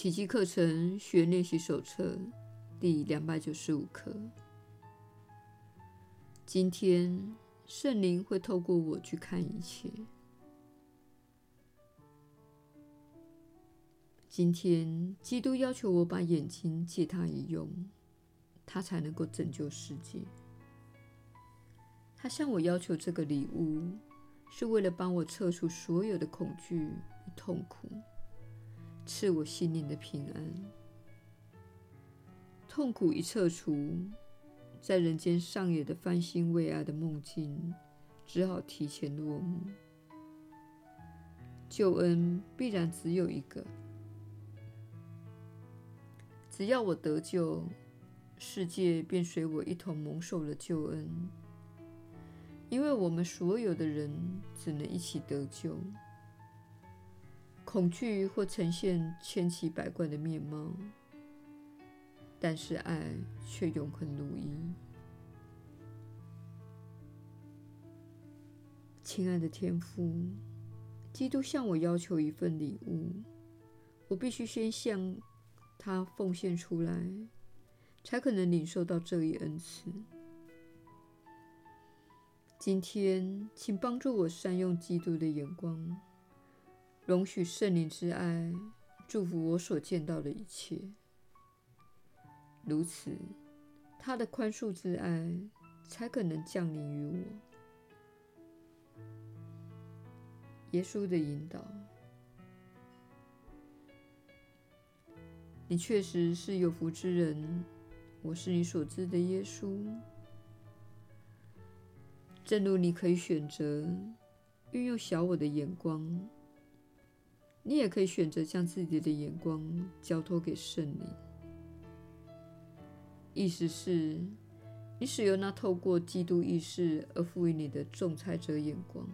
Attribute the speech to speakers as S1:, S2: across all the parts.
S1: 奇迹课程学练习手册第两百九十五课。今天，圣灵会透过我去看一切。今天，基督要求我把眼睛借他一用，他才能够拯救世界。他向我要求这个礼物，是为了帮我撤除所有的恐惧与痛苦。赐我心灵的平安，痛苦一撤除，在人间上演的翻新为爱的梦境，只好提前落幕。救恩必然只有一个，只要我得救，世界便随我一同蒙受了救恩，因为我们所有的人只能一起得救。恐惧或呈现千奇百怪的面貌，但是爱却永恒如一。亲爱的天父，基督向我要求一份礼物，我必须先向他奉献出来，才可能领受到这一恩赐。今天，请帮助我善用基督的眼光。容许圣灵之爱祝福我所见到的一切，如此，他的宽恕之爱才可能降临于我。耶稣的引导，你确实是有福之人。我是你所知的耶稣。正如你可以选择运用小我的眼光。你也可以选择将自己的眼光交托给圣灵，意思是，你使用那透过基督意识而赋予你的仲裁者眼光，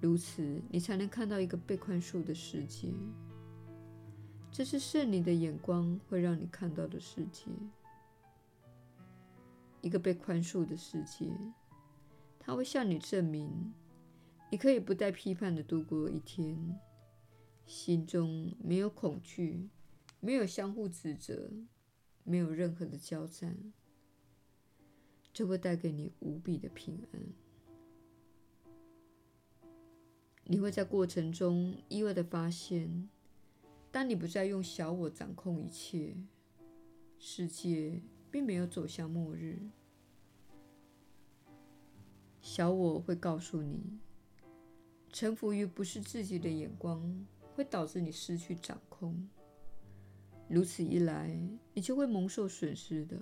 S1: 如此你才能看到一个被宽恕的世界。这是圣灵的眼光会让你看到的世界，一个被宽恕的世界，它会向你证明。你可以不带批判的度过一天，心中没有恐惧，没有相互指责，没有任何的交战，这会带给你无比的平安。你会在过程中意外的发现，当你不再用小我掌控一切，世界并没有走向末日。小我会告诉你。臣服于不是自己的眼光，会导致你失去掌控。如此一来，你就会蒙受损失的。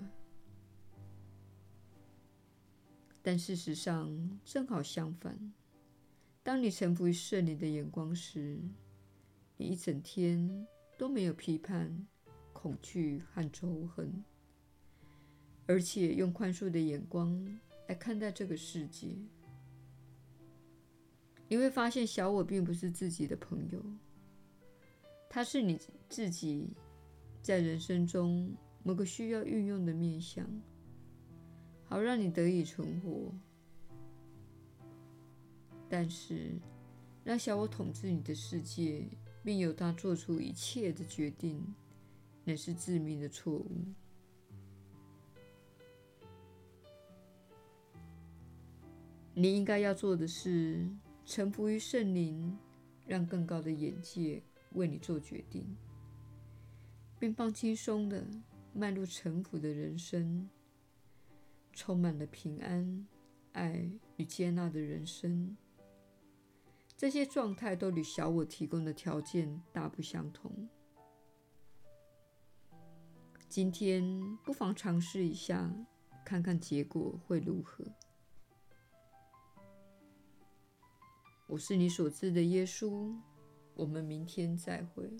S1: 但事实上，正好相反。当你臣服于圣灵的眼光时，你一整天都没有批判、恐惧和仇恨，而且用宽恕的眼光来看待这个世界。你会发现，小我并不是自己的朋友，它是你自己在人生中某个需要运用的面向，好让你得以存活。但是，让小我统治你的世界，并由他做出一切的决定，乃是致命的错误。你应该要做的是。臣服于圣灵，让更高的眼界为你做决定，并放轻松地迈入臣服的人生，充满了平安、爱与接纳的人生。这些状态都与小我提供的条件大不相同。今天不妨尝试一下，看看结果会如何。我是你所知的耶稣，我们明天再会。